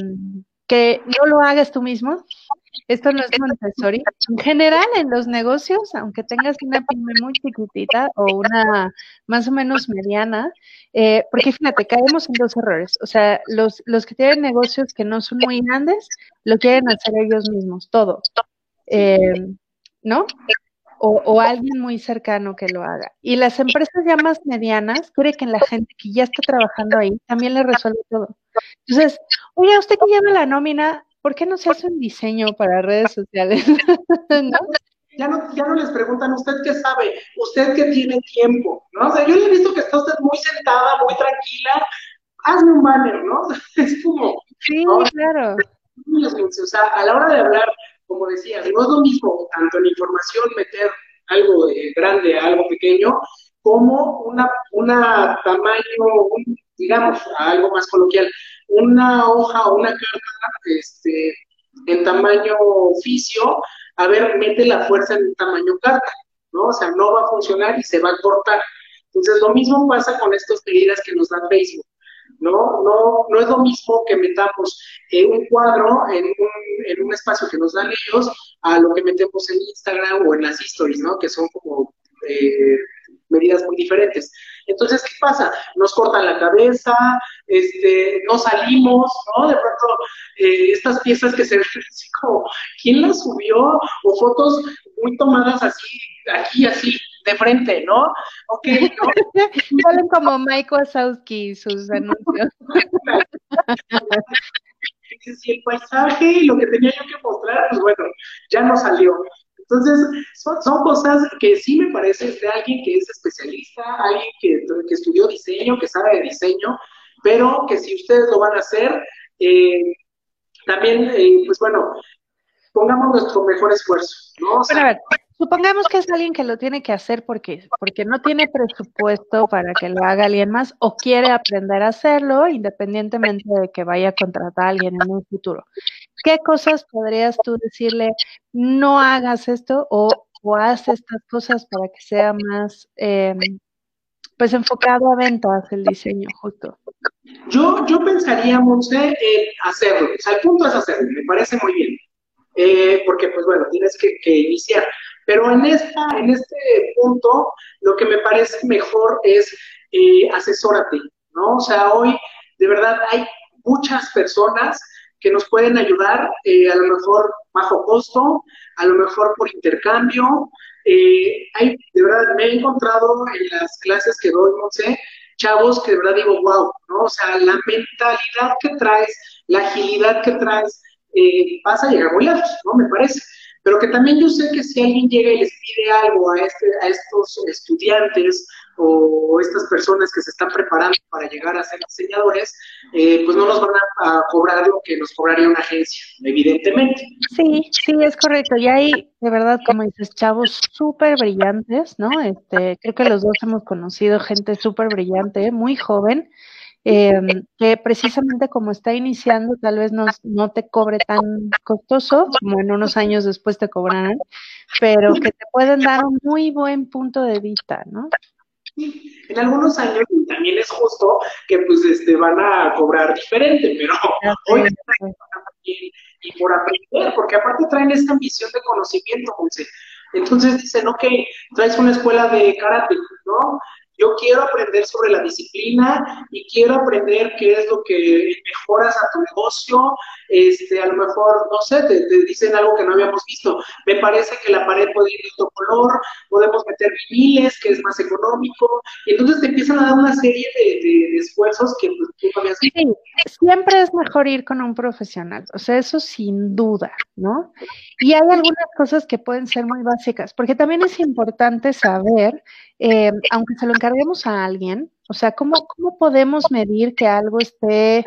que no lo hagas tú mismo, esto no es Montessori. En general, en los negocios, aunque tengas una pyme muy chiquitita o una más o menos mediana, eh, porque fíjate, caemos en dos errores. O sea, los, los que tienen negocios que no son muy grandes, lo quieren hacer ellos mismos, todo. Eh, ¿No? O, o, alguien muy cercano que lo haga. Y las empresas ya más medianas creen que la gente que ya está trabajando ahí también le resuelve todo. Entonces, oye, usted que lleva la nómina, ¿por qué no se hace un diseño para redes sociales? Ya no, ya no les preguntan, ¿usted qué sabe? ¿Usted qué tiene tiempo? ¿No? O sea, yo le he visto que está usted muy sentada, muy tranquila, hazme un banner, ¿no? Es como... Sí, claro. O sea, a la hora de hablar, como decía, no es lo mismo tanto en información meter algo grande a algo pequeño, como una, una tamaño, digamos, algo más coloquial, una hoja o una carta este, en tamaño oficio, a ver, mete la fuerza en tamaño carta, ¿no? O sea, no va a funcionar y se va a cortar. Entonces, lo mismo pasa con estas medidas que nos da Facebook. ¿no? No, no es lo mismo que metamos un cuadro en un, en un espacio que nos dan ellos a lo que metemos en Instagram o en las stories, ¿no? Que son como eh, medidas muy diferentes. Entonces, ¿qué pasa? Nos cortan la cabeza, este, no salimos, ¿no? De pronto, eh, estas piezas que se ven así como, ¿quién las subió? O fotos muy tomadas así, aquí, así, de frente, ¿no? Ok, ¿no? Salen como Mike Wazowski sus anuncios. si el paisaje y lo que tenía yo que mostrar, pues bueno, ya no salió. Entonces, son, cosas que sí me parece de alguien que es especialista, alguien que, estudió diseño, que sabe de diseño, pero que si ustedes lo van a hacer, eh, también, eh, pues bueno, pongamos nuestro mejor esfuerzo, ¿no? a ver, supongamos que es alguien que lo tiene que hacer porque, porque no tiene presupuesto para que lo haga alguien más o quiere aprender a hacerlo independientemente de que vaya a contratar a alguien en un futuro. ¿Qué cosas podrías tú decirle, no hagas esto o, haz estas cosas para que sea más, em, pues enfocado a ventas el diseño justo? Yo, yo pensaría, Monse, en hacerlo. O sea, el punto es hacerlo, me parece muy bien. Eh, porque, pues bueno, tienes que, iniciar. Pero en, esta, en este punto, lo que me parece mejor es eh, asesórate, ¿no? O sea, hoy, de verdad, hay muchas personas que nos pueden ayudar, eh, a lo mejor bajo costo, a lo mejor por intercambio. Eh, hay, de verdad, me he encontrado en las clases que doy, no sé, chavos que de verdad digo, wow, ¿no? O sea, la mentalidad que traes, la agilidad que traes, eh, vas a llegar muy lejos, ¿no? Me parece. Pero que también yo sé que si alguien llega y les pide algo a, este, a estos estudiantes o estas personas que se están preparando para llegar a ser diseñadores, eh, pues no nos van a, cobrar lo que nos cobraría una agencia, evidentemente. Sí, sí, es correcto. Y hay, de verdad, como dices, chavos súper brillantes, ¿no? Este, creo que los dos hemos conocido gente súper brillante, muy joven, Em, que precisamente como está iniciando, tal vez no, no te cobre tan costoso, como en unos años después te cobrarán, pero que te pueden dar un muy buen punto de vista, ¿no? En algunos años también es justo que pues este van a cobrar diferente, pero hoy y por aprender, porque aparte traen esta ambición de conocimiento, Entonces dicen, ok, traes una escuela de karate, ¿no? Yo quiero aprender sobre la disciplina y quiero aprender qué es lo que mejoras a tu negocio. Este, a lo mejor, no sé, te, dicen algo que no habíamos visto. Me parece que la pared puede ir de otro color, podemos meter viniles, que es más económico. Y entonces te empiezan a dar una serie de, esfuerzos que pues, tú habías visto. siempre es mejor ir con un profesional, o sea, eso sin duda, ¿no? Y hay algunas cosas que pueden ser muy básicas, porque también es importante saber eh, aunque se lo encarguemos a alguien, o sea, ¿cómo, ¿cómo podemos medir que algo esté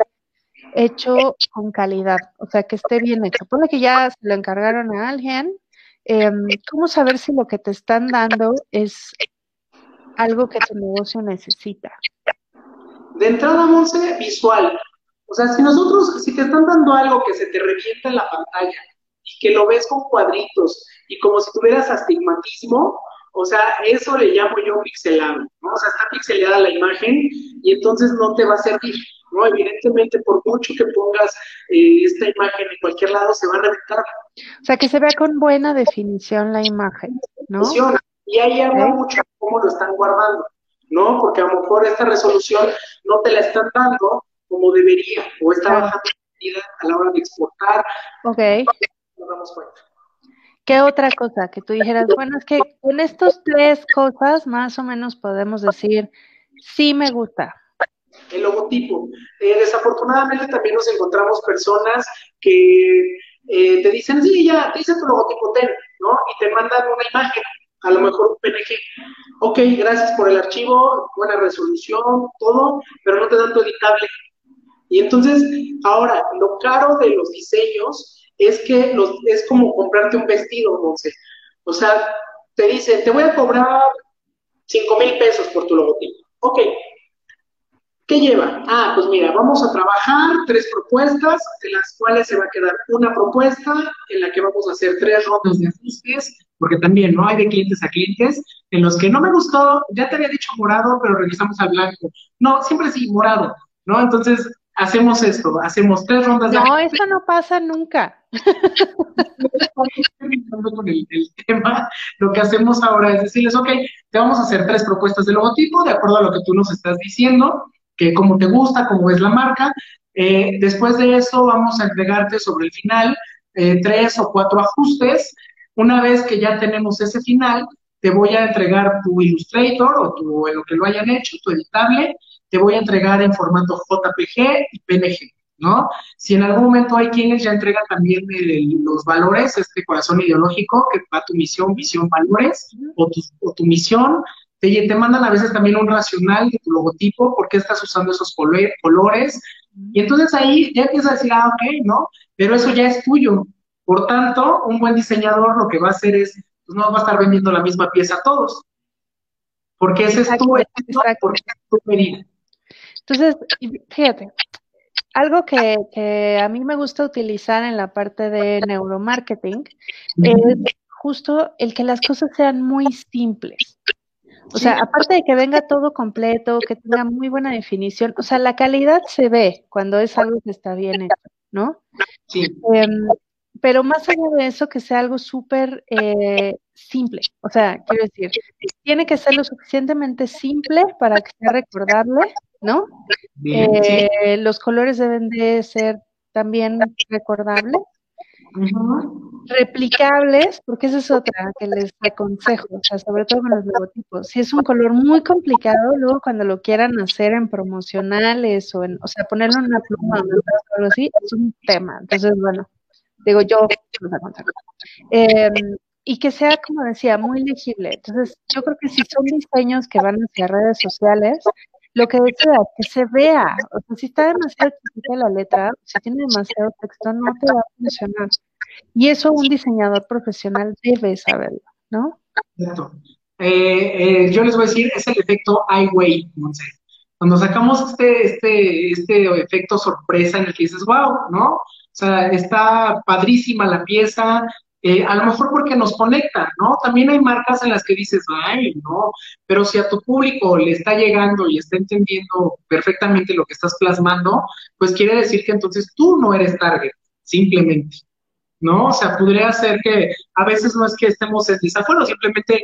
hecho con calidad? O sea, que esté bien hecho. Pone que ya se lo encargaron a alguien. Em, ¿Cómo saber si lo que te están dando es algo que tu negocio necesita? De entrada, Monse, visual. O sea, si nosotros, si te están dando algo que se te revienta en la pantalla y que lo ves con cuadritos y como si tuvieras astigmatismo, o sea, eso le llamo yo pixelado, ¿no? O sea, está pixelada la imagen y entonces no te va a servir, ¿no? Evidentemente, por mucho que pongas eh, esta imagen en cualquier lado, se va a reventar. O sea, que se vea con buena definición la imagen, ¿no? Y ahí habla mucho de cómo lo están guardando, ¿no? Porque a lo mejor esta resolución no te la están dando como debería, o está bajando a la hora de exportar. Ok. Nos damos cuenta. ¿Qué otra cosa que tú dijeras? Bueno, es que con estas tres cosas más o menos podemos decir, sí me gusta. El logotipo. Eh, desafortunadamente también nos encontramos personas que eh, te dicen, sí, ya, te tu logotipo, ten, ¿no? Y te mandan una imagen, a lo mejor un PNG. Ok, gracias por el archivo, buena resolución, todo, pero no te dan tu editable. Y entonces, ahora, lo caro de los diseños es que los, es como comprarte un vestido, Monse. O sea, te dice, te voy a cobrar 5 mil pesos por tu logotipo. Ok. ¿Qué lleva? Ah, pues mira, vamos a trabajar tres propuestas, de las cuales se va a quedar una propuesta en la que vamos a hacer tres rondas de ajustes, porque también no hay de clientes a clientes, en los que no me gustó, ya te había dicho morado, pero regresamos al blanco. No, siempre sí, morado, ¿no? Entonces, hacemos esto, hacemos tres rondas de... No, eso no pasa nunca. Con el, tema, lo que hacemos ahora es decirles, ok, te vamos a hacer tres propuestas de logotipo de acuerdo a lo que tú nos estás diciendo, que cómo te gusta, cómo es la marca. Eh, después de eso vamos a entregarte sobre el final eh, tres o cuatro ajustes. Una vez que ya tenemos ese final, te voy a entregar tu Illustrator o tu, lo que lo hayan hecho, tu editable, te voy a entregar en formato JPG y PNG, ¿no? Si en algún momento hay quienes ya entregan también los valores, este corazón ideológico, que va tu misión, visión, valores, o tu, misión, te, te, mandan a veces también un racional de tu logotipo, por qué estás usando esos colores, y entonces ahí ya empiezas a decir, ah, ok, ¿no? Pero eso ya es tuyo. Por tanto, un buen diseñador lo que va a hacer es, pues no va a estar vendiendo la misma pieza a todos, porque ese es tu, porque es tu medida. Entonces, fíjate, algo que, a mí me gusta utilizar en la parte de neuromarketing es justo el que las cosas sean muy simples. O sea, aparte de que venga todo completo, que tenga muy buena definición, o sea, la calidad se ve cuando es algo que está bien hecho, ¿no? Sí. Em, pero más allá de eso, que sea algo súper eh, simple. O sea, quiero decir, tiene que ser lo suficientemente simple para que sea recordable, ¿no? Eh, los colores deben de ser también recordables. Replicables, porque esa es otra que les aconsejo, o sea, sobre todo con los logotipos. Si es un color muy complicado, luego cuando lo quieran hacer en promocionales o en, o sea, ponerlo en una pluma o algo así, es un tema. Entonces, bueno, digo yo, eh, y que sea, como decía, muy legible. Entonces, yo creo que si son diseños que van hacia redes sociales, lo que decía, que se vea. O sea, si está demasiado chiquita la letra, si tiene demasiado texto, no te va a funcionar. Y eso un diseñador profesional debe saberlo, ¿no? Exacto. Eh, eh, yo les voy a decir, es el efecto I-Way, Cuando sacamos este, este, este efecto sorpresa en el que dices, wow, ¿no? O sea, está padrísima la pieza, eh, a lo mejor porque nos conecta, ¿no? También hay marcas en las que dices, ay, no, pero si a tu público le está llegando y está entendiendo perfectamente lo que estás plasmando, pues quiere decir que entonces tú no eres target, simplemente, ¿no? O sea, podría ser que a veces no es que estemos en desacuerdo, simplemente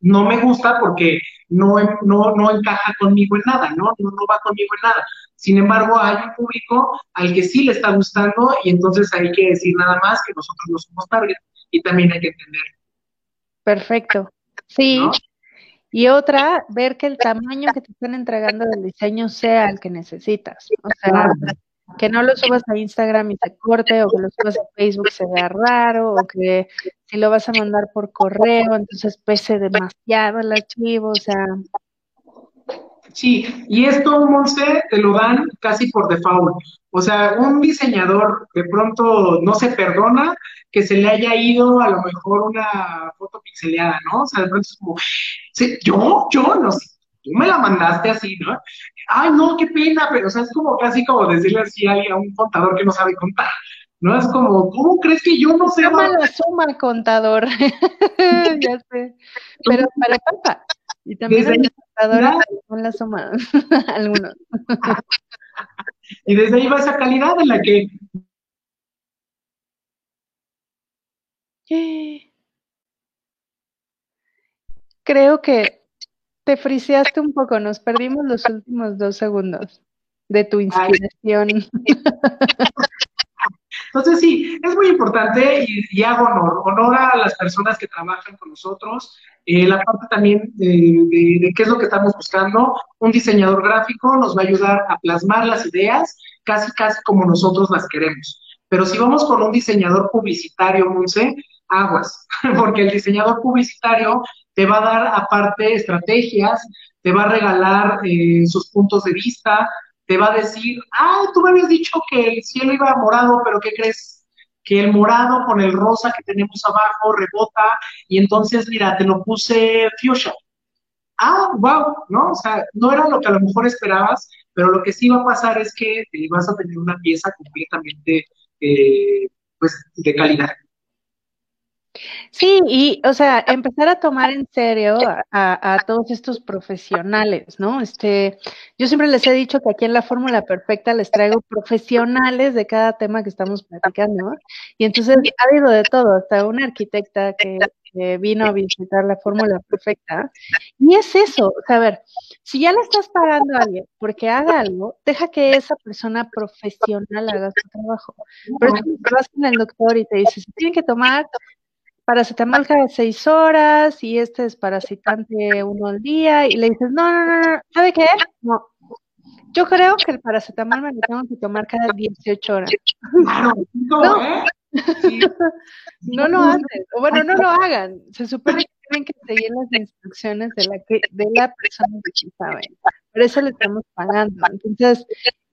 no me gusta porque no, no, no encaja conmigo en nada, ¿no? ¿no? No va conmigo en nada. Sin embargo, hay un público al que sí le está gustando y entonces hay que decir nada más que nosotros no somos target y también hay que entender. Perfecto. Sí. Y otra, ver que el tamaño que te están entregando del diseño sea el que necesitas. O sea, que no lo subas a Instagram y te corte, o que lo subas a Facebook se vea raro, o que si lo vas a mandar por correo, entonces pese demasiado el archivo, o sea, Sí, y esto, Monse, te lo dan casi por default. O sea, un diseñador de pronto no se perdona que se le haya ido a lo mejor una foto pixeleada, ¿no? O sea, de pronto es como, yo, yo, no sé, tú me la mandaste así, ¿no? Ay, no, qué pena, pero o sea, es como casi como decirle así a, un contador que no sabe contar. ¿no? Es como, ¿cómo crees que yo no sé? Llama la suma, contador. ya sé. Pero para papá. Y también con la suma, algunos. y desde ahí va esa calidad en la que Creo que te friseaste un poco, nos perdimos los últimos dos segundos de tu inspiración. Entonces sí, es muy importante y, hago honor, honor a las personas que trabajan con nosotros, eh, la parte también de, qué es lo que estamos buscando. Un diseñador gráfico nos va a ayudar a plasmar las ideas casi, casi como nosotros las queremos. Pero si vamos con un diseñador publicitario, Monse, aguas, porque el diseñador publicitario te va a dar aparte estrategias, te va a regalar eh, sus puntos de vista, te va a decir, ah, tú me habías dicho que el cielo iba morado, pero ¿qué crees? Que el morado con el rosa que tenemos abajo rebota y entonces, mira, te lo puse fuchsia. Ah, wow, ¿no? O sea, no era lo que a lo mejor esperabas, pero lo que sí va a pasar es que te vas a tener una pieza completamente, eh, pues, de calidad. Sí, y, o sea, empezar a tomar en serio a, todos estos profesionales, ¿no? Este, yo siempre les he dicho que aquí en la Fórmula Perfecta les traigo profesionales de cada tema que estamos platicando, y entonces ha habido de todo, hasta una arquitecta que, vino a visitar la Fórmula Perfecta, y es eso, o sea, a ver, si ya le estás pagando a alguien porque haga algo, deja que esa persona profesional haga su trabajo. Pero si vas con el doctor y te dice, se tiene que tomar paracetamol cada seis horas y este es parasitante uno al día y le dices, no, no, no, no, ¿sabe qué? No. Yo creo que el paracetamol me lo tengo que tomar cada 18 horas. no, ¿eh? no lo hacen, o bueno, no lo hagan. Se supone que tienen que seguir las instrucciones de la que, de la persona que sabe. Por eso le estamos pagando. Entonces,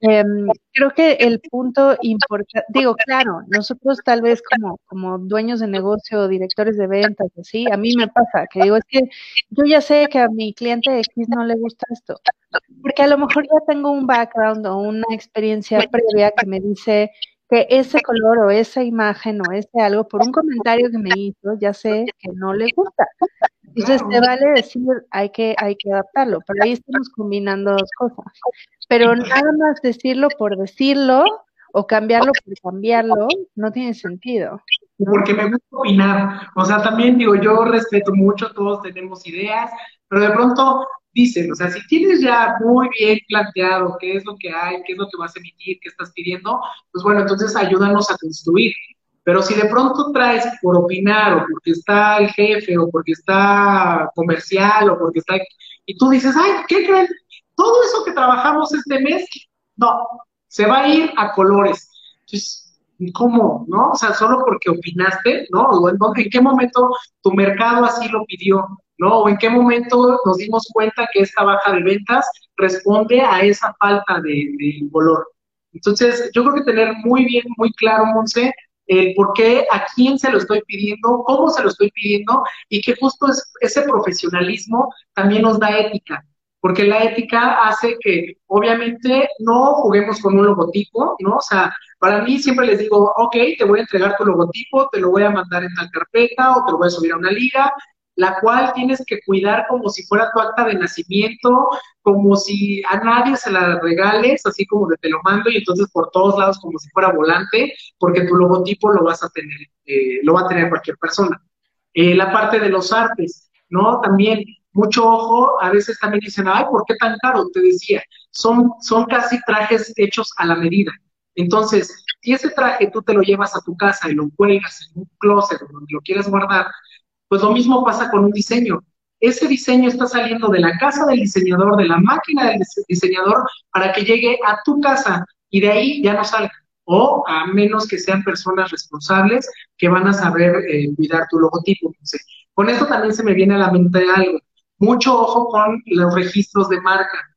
em, creo que el punto importante, digo, claro, nosotros tal vez como, como dueños de negocio, directores de ventas, así, a mí me pasa que digo, es que yo ya sé que a mi cliente X no le gusta esto, porque a lo mejor ya tengo un background o una experiencia previa que me dice, que ese color o esa imagen o ese algo, por un comentario que me hizo, ya sé que no le gusta. Entonces te vale decir, hay que, hay que adaptarlo, pero ahí estamos combinando dos cosas. Pero nada más decirlo por decirlo o cambiarlo por cambiarlo, no tiene sentido. Porque me gusta opinar. O sea, también digo, yo respeto mucho, todos tenemos ideas, pero de pronto dicen, o sea, si tienes ya muy bien planteado qué es lo que hay, qué es lo que vas a emitir, qué estás pidiendo, pues bueno, entonces ayúdanos a construir. Pero si de pronto traes por opinar o porque está el jefe o porque está comercial o porque está... Y tú dices, ay, ¿qué creen? Todo eso que trabajamos este mes, no, se va a ir a colores. Entonces, ¿cómo? ¿No? O sea, solo porque opinaste, ¿no? ¿O en, en qué momento tu mercado así lo pidió? ¿No? ¿O en qué momento nos dimos cuenta que esta baja de ventas responde a esa falta de, de color? Entonces, yo creo que tener muy bien, muy claro, Monse, el por qué, a quién se lo estoy pidiendo, cómo se lo estoy pidiendo y que justo es, ese profesionalismo también nos da ética, porque la ética hace que obviamente no juguemos con un logotipo, ¿no? O sea, para mí siempre les digo, ok, te voy a entregar tu logotipo, te lo voy a mandar en tal carpeta o te lo voy a subir a una liga, la cual tienes que cuidar como si fuera tu acta de nacimiento, como si a nadie se la regales, así como de te lo mando y entonces por todos lados como si fuera volante, porque tu logotipo lo vas a tener, eh, lo va a tener cualquier persona. Eh, la parte de los artes, ¿no? También mucho ojo, a veces también dicen, ay, ¿por qué tan caro? Te decía, son, son casi trajes hechos a la medida. Entonces, si ese traje tú te lo llevas a tu casa y lo cuelgas en un closet donde lo quieras guardar, pues lo mismo pasa con un diseño. Ese diseño está saliendo de la casa del diseñador, de la máquina del diseñador, para que llegue a tu casa y de ahí ya no salga. O a menos que sean personas responsables que van a saber eh, cuidar tu logotipo. con esto también se me viene a la mente algo. Mucho ojo con los registros de marca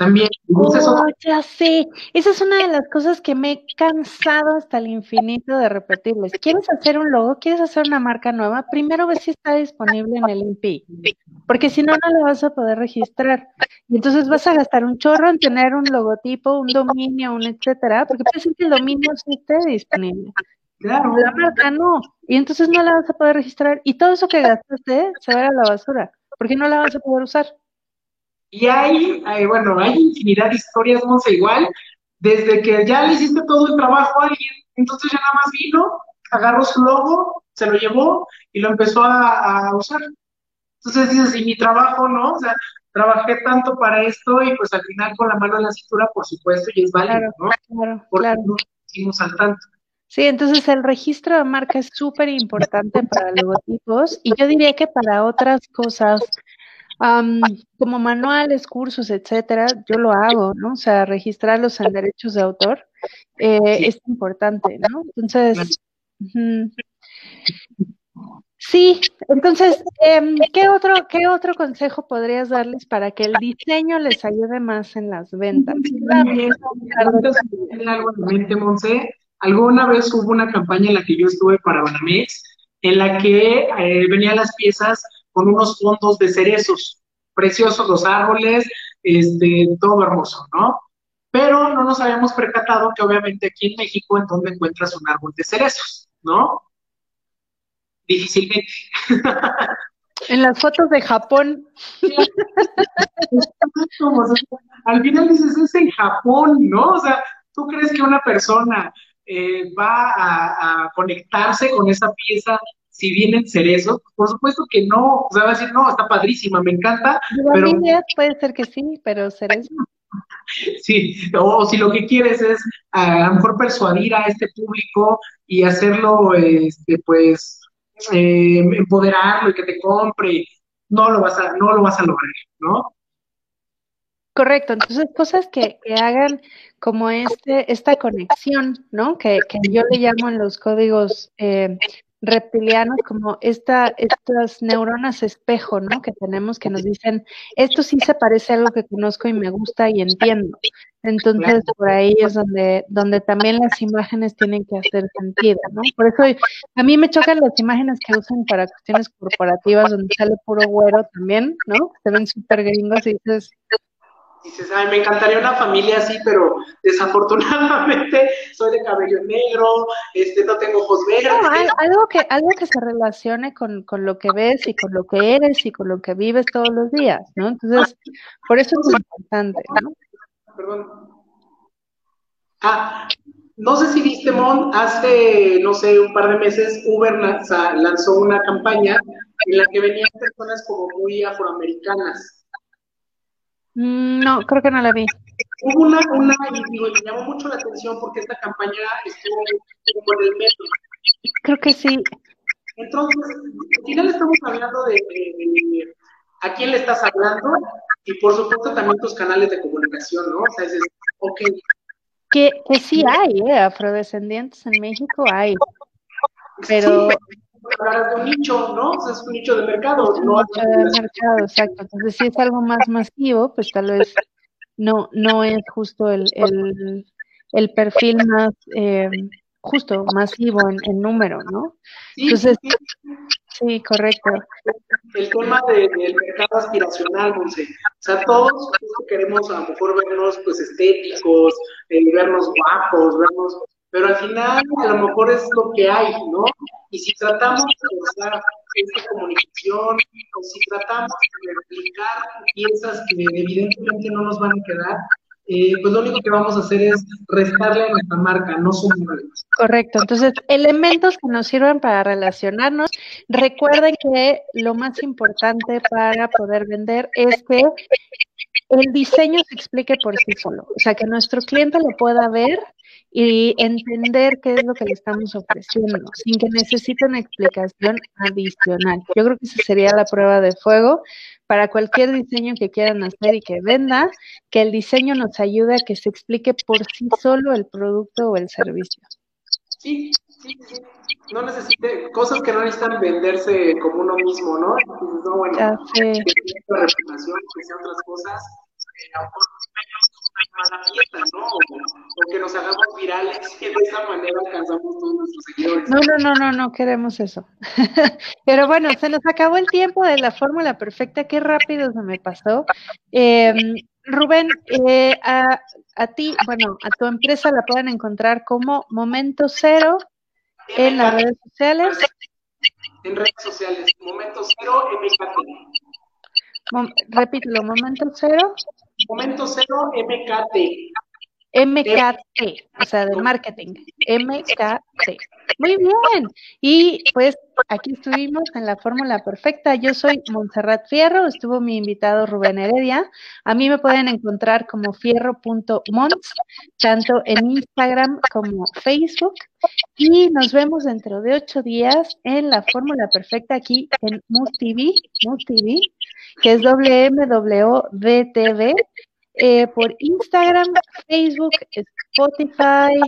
también. Oh, ya sé. Esa es una de las cosas que me he cansado hasta el infinito de repetirles. ¿Quieres hacer un logo? ¿Quieres hacer una marca nueva? Primero ve si está disponible en el INPI, porque si no, no lo vas a poder registrar. Y entonces vas a gastar un chorro en tener un logotipo, un dominio, un etcétera, porque puede ser que el dominio sí esté disponible. Claro. La marca no. Y entonces no la vas a poder registrar. Y todo eso que gastaste se va a la basura, porque no la vas a poder usar. Y hay, bueno, hay infinidad de historias, Monse, igual, desde que ya le hiciste todo el trabajo a alguien, entonces ya nada más vino, agarró su logo, se lo llevó y lo empezó a, usar. Entonces dices, y mi trabajo, ¿no? O sea, trabajé tanto para esto y pues al final con la mano en la cintura, por supuesto, y es válido, ¿no? Claro, Porque claro. no hicimos al tanto. Sí, entonces el registro de marca es súper importante para logotipos y yo diría que para otras cosas como manuales, cursos, etcétera, yo lo hago, ¿no? O sea, registrarlos en derechos de autor eh, es importante, ¿no? Entonces, sí, entonces, em, ¿qué, otro, ¿qué otro consejo podrías darles para que el diseño les ayude más en las ventas? Alguna vez hubo una campaña en la que yo estuve para Banamex, en la que eh, venían las piezas con unos fondos de cerezos, preciosos los árboles, este, todo hermoso, ¿no? Pero no nos habíamos percatado que obviamente aquí en México, ¿en dónde encuentras un árbol de cerezos, no? Difícilmente. En las fotos de Japón. Al final dices, es en Japón, ¿no? O sea, ¿tú crees que una persona eh, va a, a, conectarse con esa pieza si vienen cerezos, por supuesto que no, o sea, va a decir, no, está padrísima, me encanta. pero... puede ser que sí, pero cerezo. Sí, o si lo que quieres es a lo mejor persuadir a este público y hacerlo, este, pues, eh, empoderarlo y que te compre, no lo vas a, no lo vas a lograr, ¿no? Correcto, entonces cosas que, que hagan como este, esta conexión, ¿no? Que, que, yo le llamo en los códigos eh, reptilianos como esta, estas neuronas espejo, ¿no? Que tenemos que nos dicen, esto sí se parece a algo que conozco y me gusta y entiendo. Entonces, por ahí es donde, donde también las imágenes tienen que hacer sentido, ¿no? Por eso a mí me chocan las imágenes que usan para cuestiones corporativas, donde sale puro güero también, ¿no? Se ven súper gringos y dices, dices, ay, me encantaría una familia así, pero desafortunadamente soy de cabello negro, este, no tengo ojos verdes. algo, que, algo que se relacione con, con, lo que ves y con lo que eres y con lo que vives todos los días, ¿no? Entonces, por eso es importante, ¿no? Perdón. Ah, no sé si viste, Mon, hace, no sé, un par de meses Uber lanzó una campaña en la que venían personas como muy afroamericanas no, creo que no la vi. Hubo una, una y me llamó mucho la atención porque esta campaña estuvo como en el metro. Creo que sí. Entonces, al final estamos hablando de, a quién le estás hablando y por supuesto también tus canales de comunicación, ¿no? O sea, dices, ok, Que, que sí hay, ¿eh? afrodescendientes en México hay, pero... Sí, de un nicho, ¿no? O sea, es un nicho de mercado. Es un nicho de mercado, exacto. Entonces, si es algo más masivo, pues tal vez no, no es justo el, el, el perfil más eh, justo, masivo en, en, número, ¿no? Sí, Entonces, sí. sí correcto. El tema de, del mercado aspiracional, Monse. O sea, todos queremos a lo mejor vernos pues estéticos, eh, vernos guapos, vernos pero al final a lo mejor es lo que hay, ¿no? Y si tratamos de usar esta comunicación, o si tratamos de replicar piezas que evidentemente no nos van a quedar, eh, pues lo único que vamos a hacer es restarle a nuestra marca, no sumarle. Correcto, entonces elementos que nos sirvan para relacionarnos. Recuerden que lo más importante para poder vender es que el diseño se explique por sí solo, o sea, que nuestro cliente lo pueda ver y entender qué es lo que le estamos ofreciendo, sin que necesite una explicación adicional. Yo creo que esa sería la prueba de fuego para cualquier diseño que quieran hacer y que venda, que el diseño nos ayude a que se explique por sí solo el producto o el servicio. Sí, sí, sí. No necesite cosas que no necesitan venderse como uno mismo, ¿no? Entonces, no, bueno, ya sé. que sea reputación, que sean otras cosas, eh, a mala fiesta, ¿no? O, que nos hagamos virales y de esa manera alcanzamos todos nuestros seguidores. No, no, no, no, no queremos eso. Pero bueno, se nos acabó el tiempo de la fórmula perfecta, qué rápido se me pasó. Eh, Rubén, eh, a, a, ti, bueno, a tu empresa la pueden encontrar como Momento Cero en las redes sociales. En redes sociales, Momento Cero MKT. Mom, repítelo, Momento Cero. Momento Cero MKT. MKT, o sea, de marketing. MKT. Muy bien. Y pues aquí estuvimos en la fórmula perfecta. Yo soy Montserrat Fierro, estuvo mi invitado Rubén Heredia. A mí me pueden encontrar como fierro.mons, tanto en Instagram como Facebook. Y nos vemos dentro de ocho días en la fórmula perfecta aquí en Mood TV, TV, que es WMWDTV eh, por Instagram, Facebook, Spotify.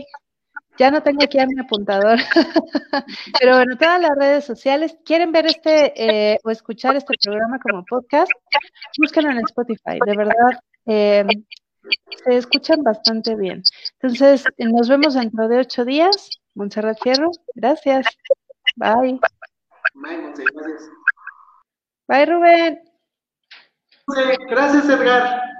Ya no tengo aquí a mi apuntador, pero bueno, todas las redes sociales. ¿Quieren ver este eh, o escuchar este programa como podcast? Búsquenlo en Spotify. De verdad, eh, se escuchan bastante bien. Entonces, nos vemos dentro de ocho días. Montserrat Fierro, gracias. Bye. Bye, Rubén. Gracias, Edgar.